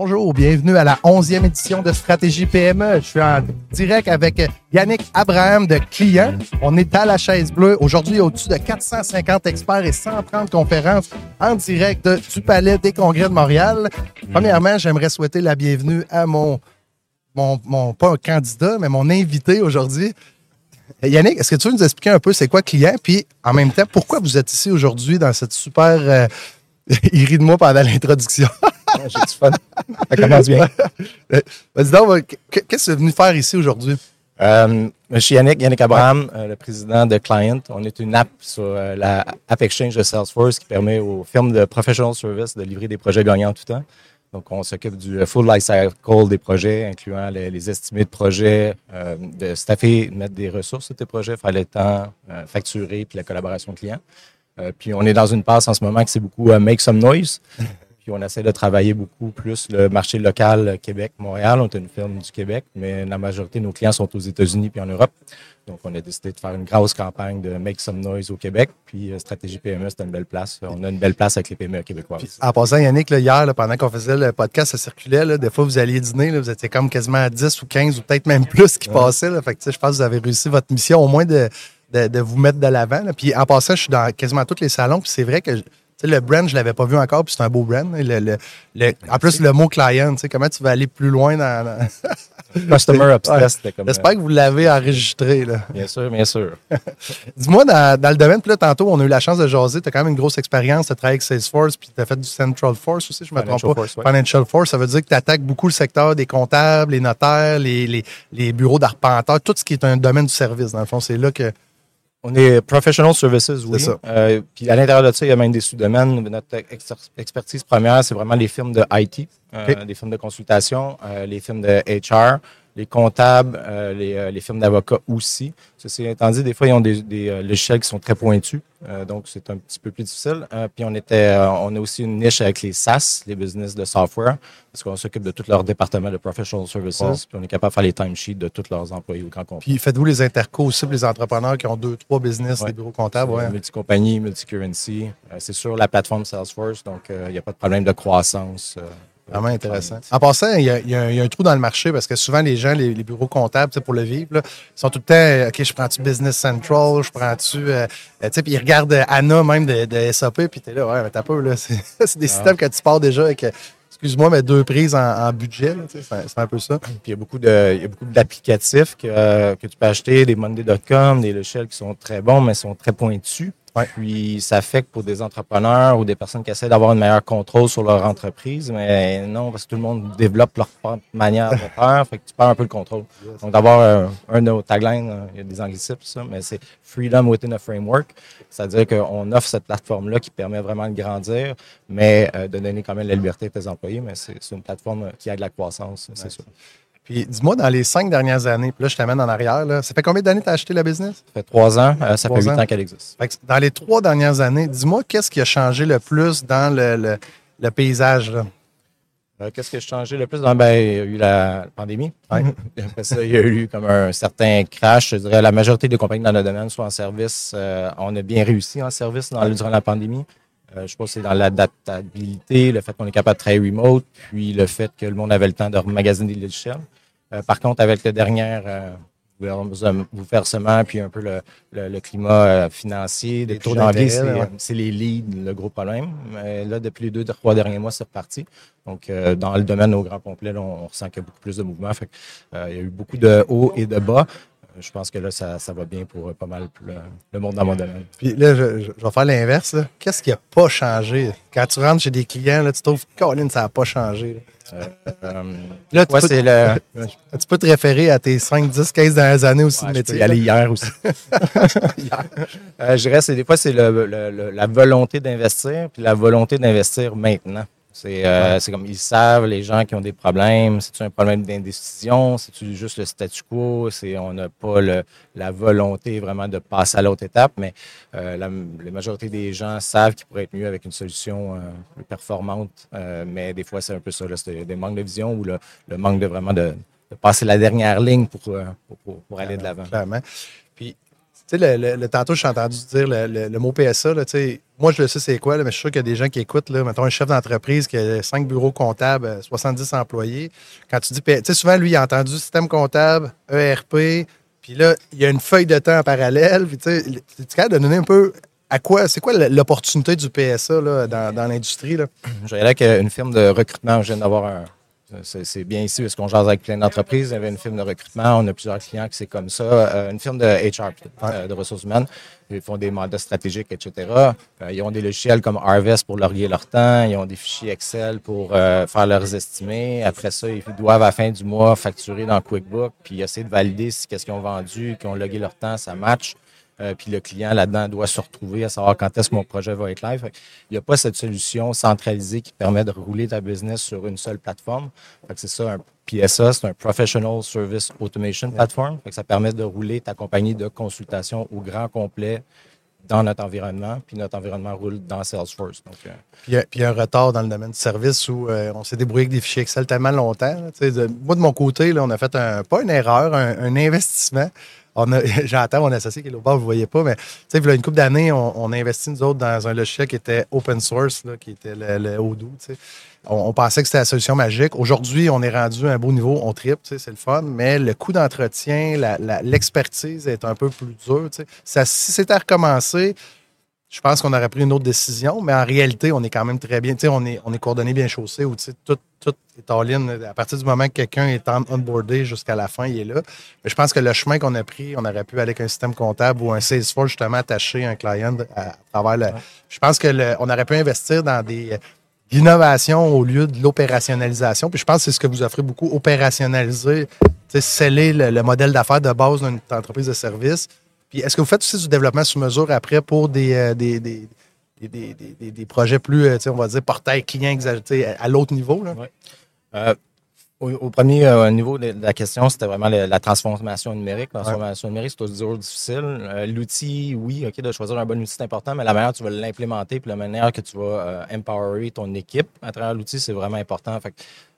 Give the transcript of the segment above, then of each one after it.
Bonjour, bienvenue à la 11e édition de Stratégie PME. Je suis en direct avec Yannick Abraham de Client. On est à la chaise bleue. Aujourd'hui, au-dessus de 450 experts et 130 conférences en direct du Palais des Congrès de Montréal. Premièrement, j'aimerais souhaiter la bienvenue à mon, mon, mon pas un candidat, mais mon invité aujourd'hui. Yannick, est-ce que tu veux nous expliquer un peu c'est quoi Client? Puis en même temps, pourquoi vous êtes ici aujourd'hui dans cette super... Euh, il rit de moi pendant l'introduction. J'ai du fun. Ça commence bien. Vas-y donc, qu'est-ce que tu es venu faire ici aujourd'hui? Euh, je suis Yannick, Yannick Abraham, euh, le président de Client. On est une app sur euh, la App Exchange de Salesforce qui permet aux firmes de professional service de livrer des projets gagnants tout le temps. Donc, on s'occupe du full life cycle des projets, incluant les, estimés de projets, de staffer, de mettre des ressources sur tes projets, faire le temps, facturer, puis la collaboration client. Puis, on est dans une passe en ce moment qui c'est beaucoup Make Some Noise on essaie de travailler beaucoup plus le marché local Québec-Montréal. On est une firme du Québec, mais la majorité de nos clients sont aux États-Unis puis en Europe. Donc, on a décidé de faire une grosse campagne de Make Some Noise au Québec. Puis, euh, Stratégie PME, c'est une belle place. On a une belle place avec les PME québécois. en passant, Yannick, hier, pendant qu'on faisait le podcast, ça circulait. des fois, vous alliez dîner, vous étiez comme quasiment à 10 ou 15 ou peut-être même plus qui passaient. Fait que, je pense que vous avez réussi votre mission au moins de, vous mettre de l'avant. Puis en passant, je suis dans quasiment tous les salons. Puis c'est vrai que le brand, je l'avais pas vu encore, puis c'est un beau brand. en plus, le mot client, comment tu vas aller plus loin dans. Customer obsessed. J'espère que vous l'avez enregistré. Là. Bien sûr, bien sûr. Dis-moi, dans, le domaine, puis là, tantôt, on a eu la chance de jaser. Tu as quand même une grosse expérience. Tu as travaillé avec Salesforce, puis tu as fait du Central Force aussi, je ne me trompe pas. Financial Force, ça veut dire que tu attaques beaucoup le secteur des comptables, les notaires, les, les, les bureaux d'arpenteurs, tout ce qui est un domaine du service. Dans le fond, c'est là que on est professional services, oui. Euh, puis à l'intérieur de ça, il y a même des sous-domaines. Notre expertise première, c'est vraiment les firmes de IT, euh, les firmes de consultation, euh, les firmes de HR, les comptables, euh, les, euh, les, firmes d'avocats aussi. Ceci étant dit, des fois, ils ont des, des euh, logiciels qui sont très pointus, donc c'est un petit peu plus difficile. puis on était, on a aussi une niche avec les SaaS, les business de software, parce qu'on s'occupe de tout leur département de professional services, puis on est capable de faire les timesheets de tous leurs employés au grand compte. Puis faites-vous les intercos aussi pour les entrepreneurs qui ont deux, trois business, des bureaux comptables? Ouais. Multi-compagnie, multi-currency. c'est sur la plateforme Salesforce, donc il n'y a pas de problème de croissance. Vraiment intéressant. En passant, il y, a, un trou dans le marché parce que souvent, les gens, les, bureaux comptables, pour le vivre, ils sont tout le temps, OK, je prends-tu Business Central, je prends-tu. Euh, euh, puis ils regardent Anna même de, SAP, puis tu es là, ouais, mais t'as peu, là. C'est des ah. systèmes que tu pars déjà avec. Euh, excuse-moi, mais deux prises en, budget, c'est un peu ça. Puis il y a beaucoup de, beaucoup d'applicatifs que, que tu peux acheter, des Monday.com, des logiciels qui sont très bons, mais sont très pointus. Puis ça fait que pour des entrepreneurs ou des personnes qui essaient d'avoir un meilleur contrôle sur leur entreprise, mais non, parce que tout le monde développe leur propre manière de faire, fait que tu perds un peu le contrôle. Donc d'avoir un, un, de nos taglines, euh, il y a des anglicismes, ça, mais c'est Freedom within a framework. C'est-à-dire qu'on offre cette plateforme-là qui permet vraiment de grandir, mais euh, de donner quand même la liberté à tes employés, mais c'est une plateforme qui aide la croissance, c'est sûr. Puis dis-moi, dans les cinq dernières années, puis là, je t'amène en arrière, là, ça fait combien d'années que tu as acheté la business? Ça fait trois ans. Euh, ça fait huit ans, qu'elle existe. dans les trois dernières années, dis-moi, qu'est-ce qui a changé le plus dans le, le, paysage? Euh, qu'est-ce qui a changé le plus? Ben, il y a eu la pandémie. Après ça, il y a eu comme un certain crash. Je dirais la majorité des compagnies dans le domaine sont en service. Euh, on a bien réussi en service dans, durant la pandémie. Je pense que c'est dans l'adaptabilité, le fait qu'on est capable de travailler remote, puis le fait que le monde avait le temps de remagasiner les logiciels. Euh, par contre, avec le dernier euh, versement, puis un peu le, le, climat euh, financier, des taux d'envie, c'est les leads, le gros problème. Mais là, depuis les deux, trois derniers mois, c'est reparti. Donc, dans le domaine au grand complet, on ressent qu'il y a beaucoup plus de mouvements. Fait, il y a eu beaucoup de hauts et de bas je pense que là, ça, ça, va bien pour pas mal le, monde dans mon domaine. Puis là, je, je vais faire l'inverse. Qu'est-ce qui n'a pas changé? Quand tu rentres chez des clients, là, tu trouves que Colin, ça n'a pas changé. Euh, euh, là, tu, peux, le... tu peux te référer à tes 5, 10, 15 dernières années aussi de métier. Je peux y aller hier aussi. Euh, je reste, des fois, c'est la volonté d'investir, puis la volonté d'investir maintenant. Euh, c'est comme ils savent, les gens qui ont des problèmes, c'est-tu un problème d'indécision, c'est-tu juste le statu quo, on n'a pas la volonté vraiment de passer à l'autre étape, mais euh, la, majorité des gens savent qu'ils pourraient être mieux avec une solution euh, plus performante, mais des fois c'est un peu ça, c'est des manques de vision ou le, manque de vraiment de, passer la dernière ligne pour, pour, aller de l'avant. Tu sais, le, tantôt, j'ai entendu dire le, mot PSA. Là, moi, je le sais c'est quoi, mais je suis sûr qu'il y a des gens qui écoutent. Là, mettons un chef d'entreprise qui a cinq bureaux comptables, 70 employés. Quand tu dis tu sais, souvent, lui, il a entendu système comptable, ERP, puis là, il y a une feuille de temps en parallèle. Tu sais, de donner un peu à quoi, c'est quoi l'opportunité du PSA là, dans, dans l'industrie? Je dirais qu'une firme de recrutement, je viens d'avoir un, c'est bien ici parce qu'on jase avec plein d'entreprises. Il y avait une firme de recrutement. On a plusieurs clients qui c'est comme ça. Euh, une firme de HR, euh, de ressources humaines. Ils font des mandats stratégiques, etc. Euh, ils ont des logiciels comme Harvest pour loguer leur temps. Ils ont des fichiers Excel pour faire leurs estimés. Après ça, ils doivent à la fin du mois facturer dans QuickBook puis essayer de valider si qu'est-ce qu'ils ont vendu, qu'ils ont logué leur temps, ça match. Euh, puis le client là-dedans doit se retrouver à savoir quand est-ce que mon projet va être live. Il n'y a pas cette solution centralisée qui permet de rouler ta business sur une seule plateforme. C'est ça, un PSA, c'est un Professional Service Automation Platform. ça permet de rouler ta compagnie de consultation au grand complet dans notre environnement, puis notre environnement roule dans Salesforce. Donc, euh, puis, il y a un retard dans le domaine du service où euh, on s'est débrouillé avec des fichiers Excel tellement longtemps. moi, de mon côté, là, on a fait un, pas une erreur, un investissement j'entends mon associé qui est au bord, vous ne voyez pas, mais tu il y a une couple d'années, on, a investi nous autres dans un logiciel qui était open source, qui était le, Odoo. On, pensait que c'était la solution magique. Aujourd'hui, on est rendu à un beau niveau, on tripe, c'est le fun, mais le coût d'entretien, l'expertise est un peu plus dur. Si c'était à recommencer, je pense qu'on aurait pris une autre décision, mais en réalité, on est quand même très bien. on est, on est coordonné bien chaussé où tout, tout est en ligne. À partir du moment que quelqu'un est onboardé jusqu'à la fin, il est là. Mais je pense que le chemin qu'on a pris, on aurait pu aller avec un système comptable ou un Salesforce justement attaché un client à, travers le. Je pense que on aurait pu investir dans des l'innovation au lieu de l'opérationnalisation. Puis je pense que c'est ce que vous offrez beaucoup, opérationnaliser, sceller le modèle d'affaires de base d'une entreprise de service puis est-ce que vous faites aussi du développement sous mesure après pour des, euh, des, des, des, projets plus, euh, on va dire, portail client à l'autre niveau? Là? Euh, au, premier niveau de la question, c'était vraiment la, transformation numérique. La transformation numérique, c'est toujours difficile. L'outil, oui, OK, de choisir un bon outil, c'est important, mais la manière dont tu vas l'implémenter, puis la manière que tu vas empowerer ton équipe à travers l'outil, c'est vraiment important. Fait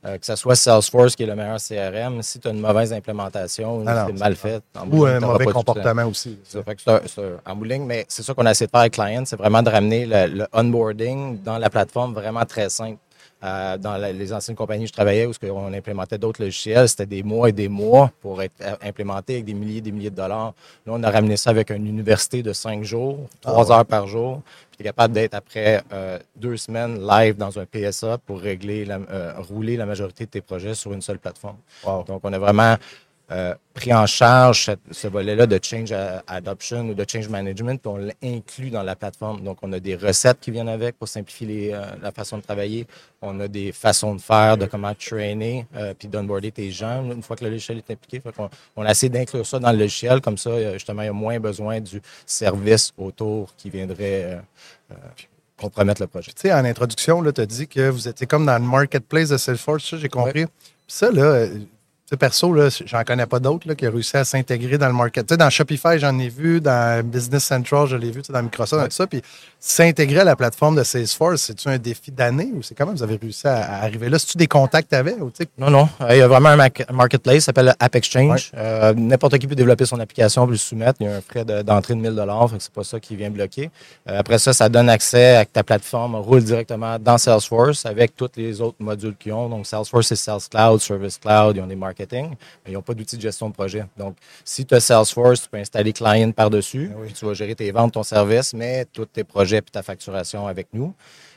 euh, que ce soit Salesforce qui est le meilleur CRM, si tu as une mauvaise implémentation, ah c'est mal fait. Ou un mauvais comportement aussi. Que c'est en bouling, mais c'est ça qu'on a essayé de faire avec Client, c'est vraiment de ramener le, onboarding dans la plateforme vraiment très simple. Euh, dans les anciennes compagnies où je travaillais, où on implémentait d'autres logiciels, c'était des mois et des mois pour être euh, implémenté avec des milliers et des milliers de dollars. Là, on a ramené ça avec une université de cinq jours, trois ah heures par jour capable d'être après euh, deux semaines live dans un PSA pour régler, la, euh, rouler la majorité de tes projets sur une seule plateforme. Donc, on a vraiment euh, pris en charge ce volet-là de change adoption ou de change management, puis on l'inclut dans la plateforme. Donc, on a des recettes qui viennent avec pour simplifier euh, la façon de travailler. On a des façons de faire, de comment trainer, euh, puis d'onboarder tes gens une fois que le logiciel est impliqué. on, on, a essayé d'inclure ça dans le logiciel, comme ça, justement, il y a moins besoin du service autour qui viendrait compromettre le projet. Tu sais, en introduction, tu as dit que vous étiez comme dans le marketplace de Salesforce, j'ai compris. Ça, là, perso, j'en connais pas d'autres qui ont réussi à s'intégrer dans le market. dans Shopify, j'en ai vu, dans Business Central, je l'ai vu, dans Microsoft, tout ça. Puis s'intégrer à la plateforme de Salesforce, c'est-tu un défi d'année ou c'est comment vous avez réussi à, arriver là? C'est-tu des contacts avec? non, non. Il y a vraiment un marketplace qui s'appelle App Exchange. Euh, n'importe qui peut développer son application peut le soumettre. Il y a un frais d'entrée de, 1000 dollars, c'est pas ça qui vient bloquer. Euh, après ça, ça donne accès à ta plateforme, roule directement dans Salesforce avec tous les autres modules qu'ils ont. Donc, Salesforce, c'est Sales Cloud, Service Cloud, ils ont des marketplaces mais ils n'ont pas d'outils de gestion de projet. Donc, si tu as Salesforce, tu peux installer Client par-dessus, ah tu vas gérer tes ventes, ton service, mais tous tes projets et ta facturation avec nous.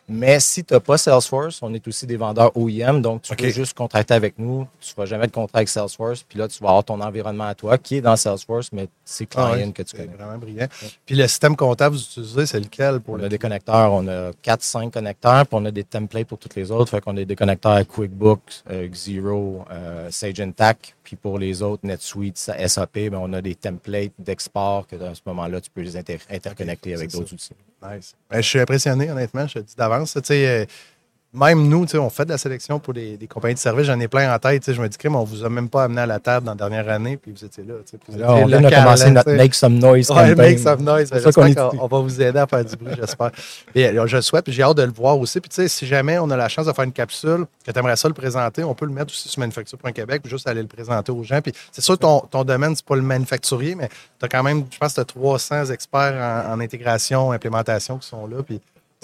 Mais si tu n'as pas Salesforce, on est aussi des vendeurs OEM, donc tu peux juste contracter avec nous. Tu ne feras jamais de contrat avec Salesforce. Puis là, tu vas avoir ton environnement à toi qui est dans Salesforce, mais c'est ah client que tu connais. vraiment brillant. Puis le système comptable que vous utilisez, c'est lequel pour On a des connecteurs, on a 4-5 connecteurs, puis on a des templates pour tous les autres. Fait qu'on a des connecteurs à QuickBooks, euh, Xero, euh, Sage Intacct. Puis pour les autres, NetSuite, SAP, ben on a des templates d'export que à ce moment-là, tu peux les interconnecter avec d'autres outils. Nice. Ben, je suis impressionné, honnêtement, je te dis d'avance. Tu sais, euh, même nous, on fait de la sélection pour des, compagnies de services. J'en ai plein en tête. Je me dis, crème, on vous a même pas amené à la table dans la dernière année, puis vous étiez là. on vient de commencer notre Make Some Noise. Ouais, Make Some Noise. On, va vous aider à faire du bruit, j'espère. je le souhaite, puis j'ai hâte de le voir aussi. Puis, si jamais on a la chance de faire une capsule, que tu aimerais ça le présenter, on peut le mettre aussi sur Manufacture.Québec, puis juste aller le présenter aux gens. Puis, c'est sûr, ton, ton domaine, c'est pas le manufacturier, mais tu as quand même, je pense tu as 300 experts en, en, intégration, implémentation qui sont là. Puis,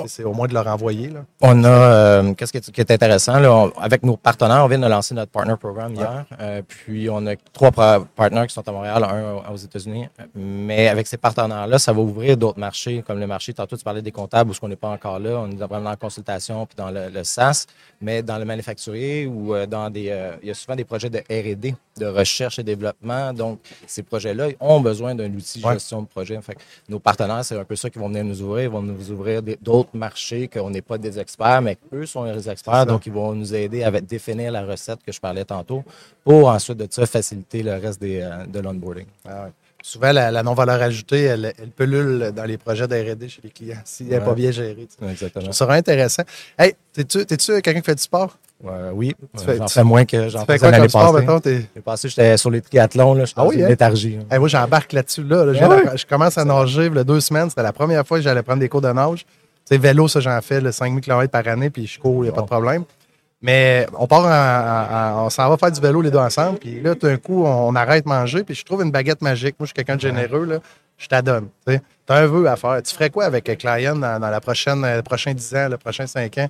c'est au moins de leur envoyer. Là. On a, euh, qu'est-ce qui est, intéressant, là, avec nos partenaires, on vient de lancer notre partner programme hier. Euh, puis on a trois partenaires qui sont à Montréal, un aux États-Unis. Mais avec ces partenaires-là, ça va ouvrir d'autres marchés, comme le marché, tantôt tu parlais des comptables, où ce qu'on n'est pas encore là, on est vraiment en consultation, puis dans le, SaaS, mais dans le manufacturier ou euh, dans des. il y a souvent des projets de RD, de recherche et développement. Donc, ces projets-là ont besoin d'un outil de gestion de projet. Fait nos partenaires, c'est un peu ça qui vont venir nous ouvrir. Ils vont nous ouvrir d'autres marché, qu'on n'est pas des experts, mais qu'eux sont les experts. Donc, ils vont nous aider à définir la recette que je parlais tantôt pour ensuite de ça faciliter le reste des, euh, de l'onboarding. Ah Souvent, la, non-valeur ajoutée, elle, elle pullule dans les projets d'RD chez les clients s'il n'est pas bien géré. Exactement. Ça sera intéressant. Hey, t'es-tu quelqu'un qui fait du sport? oui, j'en fais moins que j'en fais l'année passée. L'année passée, j'étais sur les triathlons, là, j'étais ah oui, hein? léthargie. moi, j'embarque là-dessus. Là, ah Je commence à nager il y a deux semaines. C'était la première fois que j'allais prendre des cours de nage. C'est vélo, ça, j'en fais le 5000 km par année, puis je cours, il n'y a pas de problème. Mais on part en, on s'en va faire du vélo les deux ensemble, puis là, tout d'un coup, on, arrête de manger, puis je trouve une baguette magique. Moi, je suis quelqu'un de généreux, là, je t'adonne. Tu as un vœu à faire. Tu ferais quoi avec Client dans, dans la prochaine, le prochain 10 ans, le prochain 5 ans,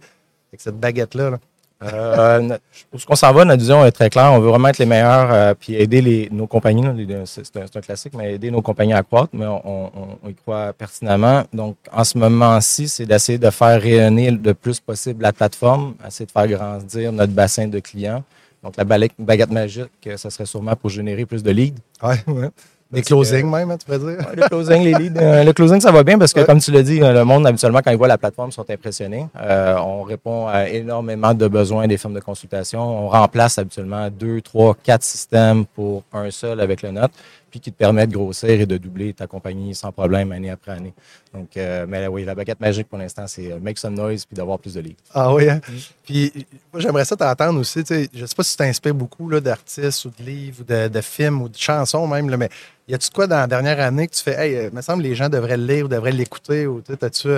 avec cette baguette-là? Là? Euh, pour ce qu'on s'en va, notre vision est très claire. On veut vraiment être les meilleurs euh, puis aider les, nos compagnies. C'est un, classique, mais aider nos compagnies à croître, mais on, y croit pertinemment. Donc, en ce moment-ci, c'est d'essayer de faire rayonner le plus possible la plateforme, essayer de faire grandir notre bassin de clients. Donc, la baguette magique, ça serait sûrement pour générer plus de leads. Ouais, ouais. Des closings même, hein, tu pourrais dire. le closing, les leads. Euh, le closing, ça va bien parce que, comme tu l'as dit, euh, le monde, habituellement, quand ils voient la plateforme, sont impressionnés. Euh, on répond à énormément de besoins des firmes de consultation. On remplace habituellement deux, trois, quatre systèmes pour un seul avec le note puis qui te permet de grossir et de doubler ta compagnie sans problème année après année. Donc, euh, mais oui, la baguette magique pour l'instant, c'est euh, make some noise puis d'avoir plus de leads. Ah oui, hein? Puis moi, j'aimerais ça t'entendre aussi. Je ne sais pas si tu t'inspires beaucoup d'artistes ou de livres ou de, films ou de chansons même, là, mais y a-tu quoi dans la dernière année que tu fais, hey, euh, il me semble que les gens devraient le lire ou devraient l'écouter ou as-tu.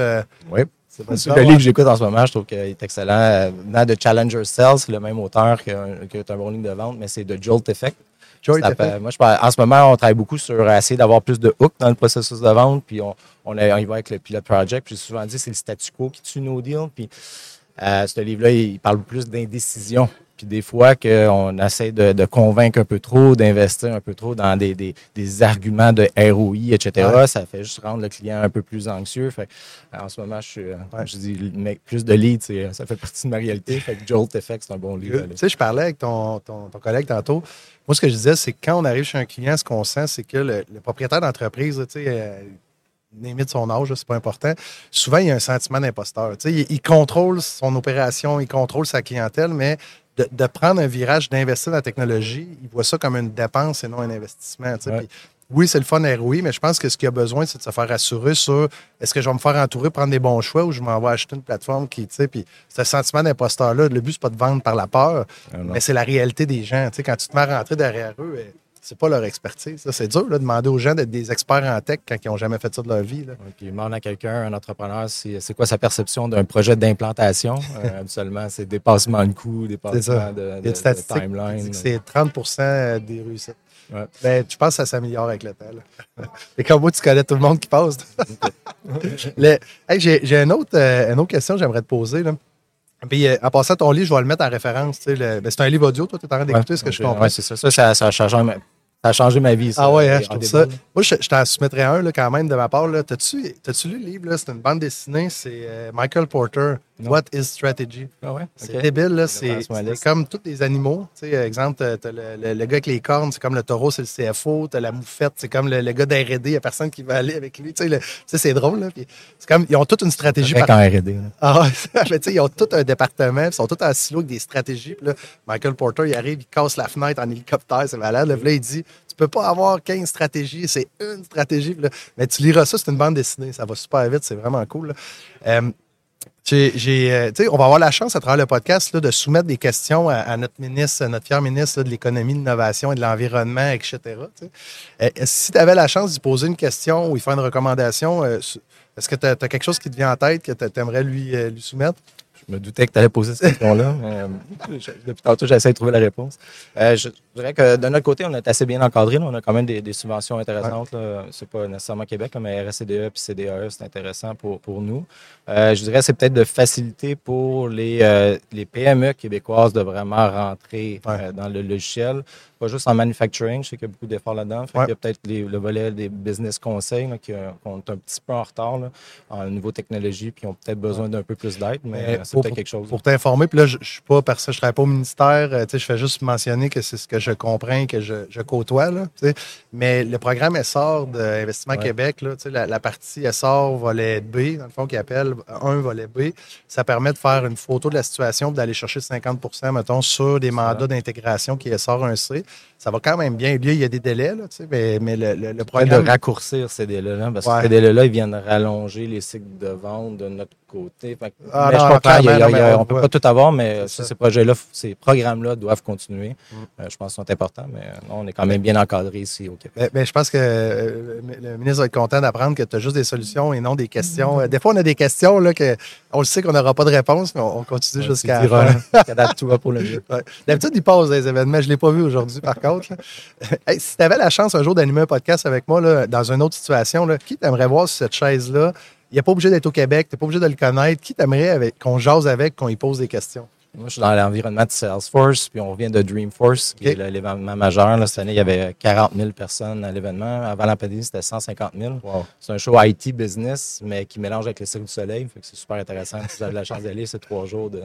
oui. Le livre que j'écoute en ce moment, je trouve qu'il est excellent. Dans The Challenger Cells, c'est le même auteur qui est un bon ligne de vente, mais c'est The Jolt Effect moi, je, en ce moment, on travaille beaucoup sur essayer d'avoir plus de hooks dans le processus de vente. Puis on, on, va avec le Pilot Project. Puis j'ai souvent dit c'est le statu quo qui tue nos deals. Puis euh, ce livre-là, il parle plus d'indécision. Puis des fois qu'on essaie de, convaincre un peu trop, d'investir un peu trop dans des, des, arguments de ROI, etc., ça fait juste rendre le client un peu plus anxieux. Fait, en ce moment, je, suis, euh, je dis plus de leads, ça fait partie de ma réalité. Fait que Jolt Effect, c'est un bon livre. Tu sais, je parlais avec ton, ton, ton collègue tantôt. Moi, ce que je disais, c'est que quand on arrive chez un client, ce qu'on sent, c'est que le, propriétaire d'entreprise, tu sais, euh, limite son âge, c'est pas important. Souvent, il y a un sentiment d'imposteur. Sais, il, contrôle son opération, il contrôle sa clientèle, mais de, prendre un virage, d'investir dans la technologie, il voit ça comme une dépense et non un investissement. Oui, c'est le fun ROI, mais je pense que ce qu'il y a besoin, c'est de se faire rassurer sur est-ce que je vais me faire entourer, prendre des bons choix ou je m'en vais acheter une plateforme qui, tu sais, puis ce sentiment d'imposteur-là, le but, c'est pas de vendre par la peur, ah mais c'est la réalité des gens. Tu sais, quand tu te mets à rentrer derrière eux, c'est pas leur expertise. C'est dur de demander aux gens d'être des experts en tech quand ils n'ont jamais fait ça de leur vie. Là. puis demande à quelqu'un, un entrepreneur, c'est quoi sa perception d'un projet d'implantation? euh, absolument, c'est dépassement de coûts, dépassement de, de, de timeline. C'est 30% des réussites. Ouais. Ben, je pense que ça s'améliore avec le temps. Et comme moi, tu connais tout le monde qui passe. J'ai une, autre, euh, une autre question que j'aimerais te poser. Là. Puis, euh, en passant ton livre, je vais le mettre en référence. Ben, c'est un livre audio, toi, tu es en train d'écouter ce que je comprends. Oui, c'est ça. Ça, ça, ça, ça change ça a changé ma vie. Ça, ah ouais, hein, je trouve ça. Moi, je, t'en soumettrais un là, quand même de ma part. T'as-tu lu le livre? C'est une bande dessinée. C'est euh, Michael Porter. What is Strategy? Ah ouais? C'est débile. C'est comme tous les animaux. Tu sais, exemple, le, le, le, gars avec les cornes, c'est comme le taureau, c'est le CFO. T'as la moufette, c'est comme le, gars d'R&D. Il n'y a personne qui va aller avec lui. Tu sais, c'est drôle. Là. comme, ils ont toute une stratégie. Par... en R&D. Ah ouais. ils ont tout un département. Ils sont tous en silo avec des stratégies. Puis là, Michael Porter, il arrive, il casse la fenêtre en hélicoptère. C'est malade. Là, il dit tu peux pas avoir 15 stratégies, c'est une stratégie. Mais tu liras ça, c'est une bande dessinée, ça va super vite, c'est vraiment cool. Euh, Euh, on va avoir la chance à travers le podcast là, de soumettre des questions à, notre ministre, notre fier ministre de l'économie, de l'innovation et de l'environnement, etc. Euh, si tu avais la chance d'y poser une question ou y faire une recommandation, euh, est-ce que tu as, quelque chose qui te vient en tête que tu aimerais lui, soumettre? Je me doutais que tu allais poser cette question-là. mais, depuis tantôt, j'essaie de trouver la réponse. Dirais que de notre côté, on est assez bien encadré. On a quand même des, des subventions intéressantes. là. C'est pas nécessairement Québec, mais RSCDE et CDAE, c'est intéressant pour, pour nous. Euh, je dirais que c'est peut-être de faciliter pour les, euh, les PME québécoises de vraiment rentrer Ouais. euh, dans le logiciel. Pas juste en manufacturing, je sais qu'il y a beaucoup d'efforts là-dedans. Ouais. qu'il y a peut-être le volet des business conseils qui, qu'on est un petit peu en retard là, en niveau technologie, puis ont peut-être besoin d'un peu plus d'aide, mais Mais c'est peut-être quelque chose. Pour t'informer, puis là, je, je suis pas parce que je travaille pas au ministère, je fais juste mentionner que c'est ce que je comprends, que je, je côtoie, là. Mais le programme SOR d'Investissement Ouais. Québec, là, la, la partie SOR volet B, dans le fond, qui appelle un volet B, ça permet de faire une photo de la situation d'aller chercher 50% mettons, sur des mandats d'intégration qui est SOR 1C. Ça va quand même bien. Il y a des délais, là, mais, mais le, le, programme... de raccourcir ces délais-là, parce que ces délais-là, ils viennent rallonger les cycles de vente de notre côté. Fait Ah mais non, je comprends, il y a- clairement, il y a- non, mais on ne peut pas tout avoir, mais ça. ces projets-là, ces programmes-là doivent continuer. Mm. Euh, je pense qu'ils sont importants, mais euh, non, on est quand même bien encadré ici au Québec. Ben, je pense que euh, le ministre va être content d'apprendre que tu as juste des solutions et non des questions. Des fois, on a des questions là, que on le sait qu'on n'aura pas de réponse, mais on, on continue jusqu'à va pour le mieux. Ouais. D'habitude, il passe des événements. Je ne l'ai pas vu aujourd'hui, par contre. Hey, si tu avais la chance un jour d'animer un podcast avec moi là, dans une autre situation, là, qui t'aimerais voir sur cette chaise-là? Il n'est pas obligé d'être au Québec, tu n'es pas obligé de le connaître. Qui t'aimerais qu'on jase avec, qu'on y pose des questions? Moi, je suis dans l'environnement de Salesforce, puis on vient de Dreamforce, qui est l'événement majeur. Là, cette année, il y avait 40 000 personnes à l'événement. Avant la pandémie, c'était 150 000. C'est un show IT business, mais qui mélange avec le Cirque du Soleil. Fait que c'est super intéressant. Si vous avez la chance d'aller, c'est trois jours de,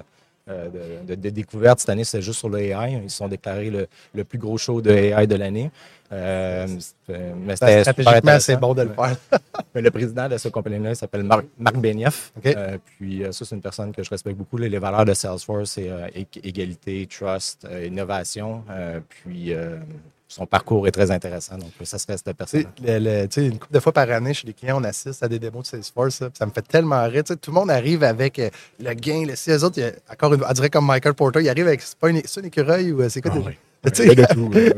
de, de- de découverte. Cette année, c'est juste sur le AI. Ils se sont déclarés le, le plus gros show de AI de l'année. Euh, c'était- mais c'était Stratégiquement, c'est bon de le faire. Mais le président de cette compagnie-là, s'appelle Marc, Marc Benioff. Euh, puis euh, ça, c'est une personne que je respecte beaucoup. Les, valeurs de Salesforce, c'est euh, ég- égalité, trust, euh, innovation. Euh, puis euh, son parcours est très intéressant. Donc, ça serait cette personne. une couple de fois par année, chez les clients, on assiste à des démos de Salesforce. ça me fait tellement rire. Tout le monde arrive avec euh, le gain. Le, si eux autres, il y a- encore une, on dirait comme Michael Porter, il arrive avec. C'est pas une, un écureuil ou euh, c'est quoi Ah oui.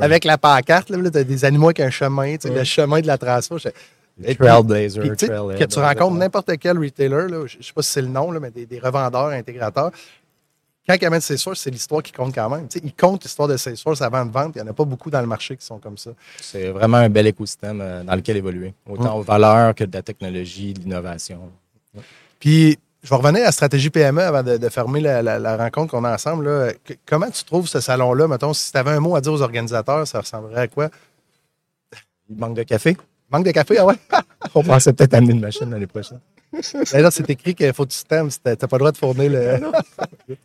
Avec la pancarte, là, tu as des animaux avec un chemin, le chemin de la transfo. je- Et puis- Trailblazer, que tu rencontres n'importe quel retailer, là, je ne sais pas si c'est le nom, là, mais des, des revendeurs, intégrateurs. Quand ils amènent Salesforce, c'est l'histoire qui compte quand même. Ils comptent l'histoire de Salesforce avant de vendre. Il n'y en a pas beaucoup dans le marché qui sont comme ça. C'est vraiment un bel écosystème euh, dans lequel évoluer. Autant aux valeurs que de la technologie, de l'innovation. Puis, je vais revenir à la stratégie PME avant de, de fermer la, la- la rencontre qu'on a ensemble. là. Que- comment tu trouves ce salon-là? Mettons, si tu avais un mot à dire aux organisateurs, ça ressemblerait à quoi? Il manque de café. Manque de café? Ah ouais? On pensait peut-être amener une machine l'année prochaine. Là, c'est écrit qu'il faut que tu t'aimes. Tu n'as pas le droit de fournir le.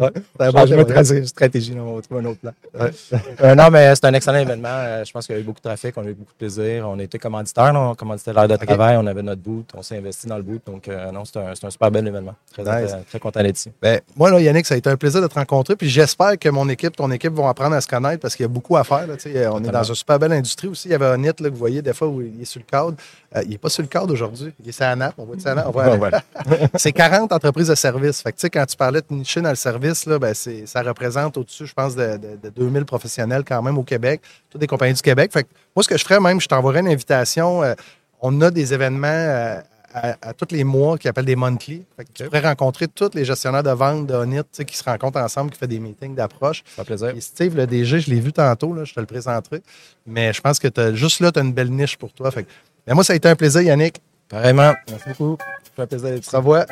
Ouais. Un bon de tra- stratégie, là, on va trouver un autre plan. Ouais. Euh, non, mais c'est un excellent événement. Euh, je pense qu'il y a eu beaucoup de trafic, on a eu beaucoup de plaisir. On était commanditaire, là, on commanditait l'heure de travail, on avait notre boot, on s'est investi dans le boot. Donc, euh, non, c'est un, un super bel événement. Très, Nice. très, très content d'être ici. Ben, moi, là, Yannick, ça a été un plaisir de te rencontrer. Puis j'espère que mon équipe, ton équipe vont apprendre à se connaître parce qu'il y a beaucoup à faire. là, on est dans une super belle industrie aussi. Il y avait Onit, là, que vous voyez des fois où il est sur le cadre. Euh, il n'est pas sur le cadre aujourd'hui. Il est sur la nappe. On voit. On voit- c'est 40 entreprises de services. Fait que, tu sais, quand tu parlais de nicher dans le service, là, ben, ça représente au-dessus, je pense, de, de, de 2000 professionnels quand même au Québec, toutes des compagnies du Québec. Fait que, moi, ce que je ferais même, je t'enverrais une invitation. euh, on a des événements euh, à, à tous les mois qui appellent des monthly. Fait que tu pourrais rencontrer tous les gestionnaires de vente de Onit tu sais, qui se rencontrent ensemble, qui font des meetings d'approche. Ça fait plaisir. Et Steve, le DG, je l'ai vu tantôt, là, je te le présenterai. Mais je pense que t'as- juste là, tu as une belle niche pour toi. Fait que- mais moi, ça a été un plaisir, Yannick. Pareillement. Merci beaucoup. Ça fait plaisir ici. te revois.